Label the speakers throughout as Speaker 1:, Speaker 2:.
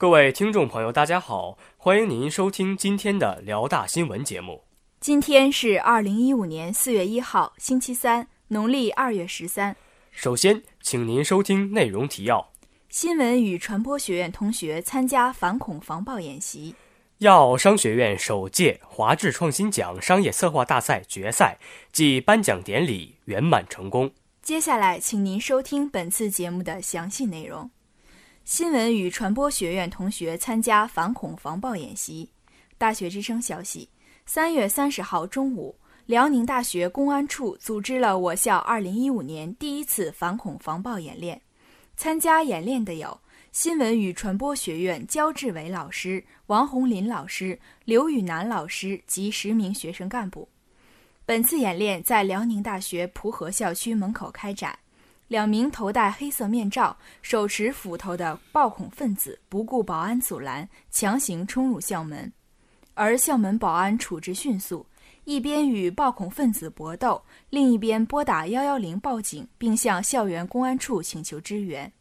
Speaker 1: 各位听众朋友，大家好，欢迎您收听今天的辽大新闻节目。
Speaker 2: 今天是二零一五年四月一号，星期三，农历二月十三。
Speaker 1: 首先，请您收听内容提要：
Speaker 2: 新闻与传播学院同学参加反恐防暴演习；
Speaker 1: 亚奥商学院首届华智创新奖商业策划大赛决赛暨颁奖典礼圆满成功。
Speaker 2: 接下来，请您收听本次节目的详细内容。新闻与传播学院同学参加反恐防暴演习。大学之声消息：三月三十号中午，辽宁大学公安处组织了我校二零一五年第一次反恐防暴演练。参加演练的有新闻与传播学院焦志伟老师、王红林老师、刘宇楠老师及十名学生干部。本次演练在辽宁大学蒲河校区门口开展。两名头戴黑色面罩、手持斧头的暴恐分子不顾保安阻拦，强行冲入校门，而校门保安处置迅速，一边与暴恐分子搏斗，另一边拨打幺幺零报警，并向校园公安处请求支援。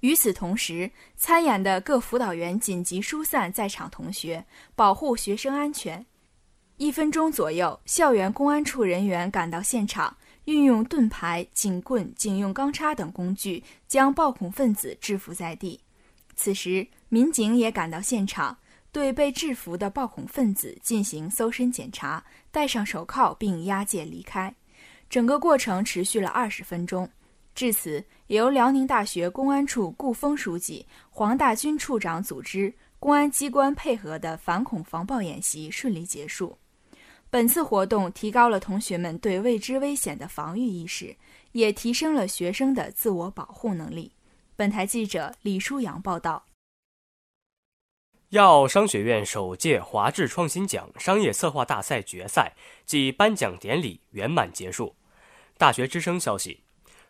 Speaker 2: 与此同时，参演的各辅导员紧急疏散在场同学，保护学生安全。一分钟左右，校园公安处人员赶到现场。运用盾牌、警棍、警用钢叉等工具，将暴恐分子制服在地。此时，民警也赶到现场，对被制服的暴恐分子进行搜身检查，戴上手铐并押解离开。整个过程持续了二十分钟。至此，由辽宁大学公安处顾峰书记、黄大军处长组织，公安机关配合的反恐防暴演习顺利结束。本次活动提高了同学们对未知危险的防御意识，也提升了学生的自我保护能力。本台记者李舒阳报道。
Speaker 1: 亚奥商学院首届华智创新奖商业策划大赛决赛暨颁奖典礼圆满结束。大学之声消息，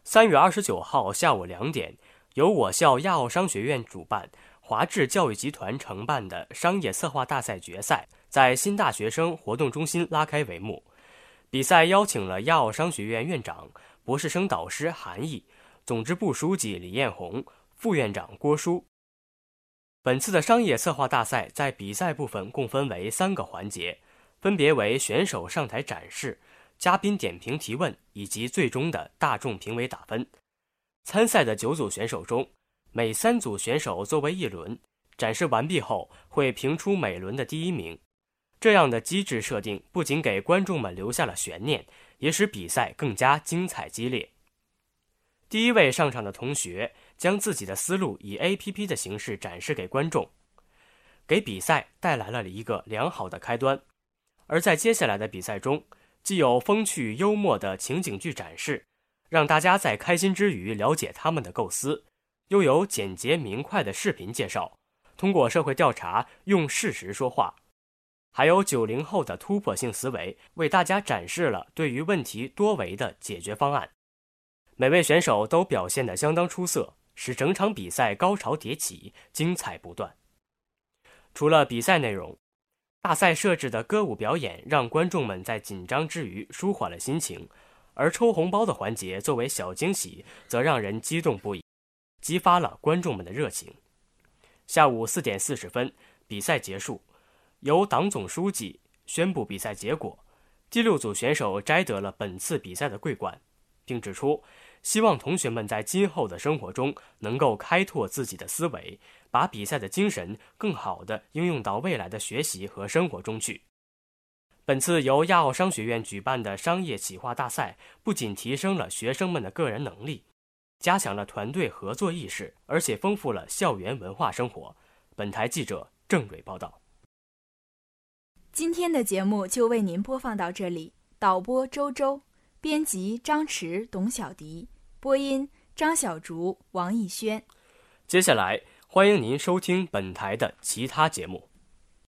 Speaker 1: 三月二十九号下午两点，由我校亚奥商学院主办。华智教育集团承办的商业策划大赛决赛在新大学生活动中心拉开帷幕。比赛邀请了亚奥商学院院长、博士生导师韩毅、总支部书记李彦宏、副院长郭舒。本次的商业策划大赛在比赛部分共分为三个环节，分别为选手上台展示、嘉宾点评提问以及最终的大众评委打分。参赛的九组选手中，每三组选手作为一轮，展示完毕后会评出每轮的第一名。这样的机制设定不仅给观众们留下了悬念，也使比赛更加精彩激烈。第一位上场的同学将自己的思路以 A.P.P 的形式展示给观众，给比赛带来了一个良好的开端。而在接下来的比赛中，既有风趣幽默的情景剧展示，让大家在开心之余了解他们的构思。又有简洁明快的视频介绍，通过社会调查用事实说话，还有九零后的突破性思维，为大家展示了对于问题多维的解决方案。每位选手都表现得相当出色，使整场比赛高潮迭起，精彩不断。除了比赛内容，大赛设置的歌舞表演让观众们在紧张之余舒缓了心情，而抽红包的环节作为小惊喜，则让人激动不已。激发了观众们的热情。下午四点四十分，比赛结束，由党总书记宣布比赛结果。第六组选手摘得了本次比赛的桂冠，并指出，希望同学们在今后的生活中能够开拓自己的思维，把比赛的精神更好地应用到未来的学习和生活中去。本次由亚奥商学院举办的商业企划大赛，不仅提升了学生们的个人能力。加强了团队合作意识，而且丰富了校园文化生活。本台记者郑蕊报道。
Speaker 2: 今天的节目就为您播放到这里。导播周周，编辑张弛、董小迪，播音张小竹、王艺轩。
Speaker 1: 接下来，欢迎您收听本台的其他节目。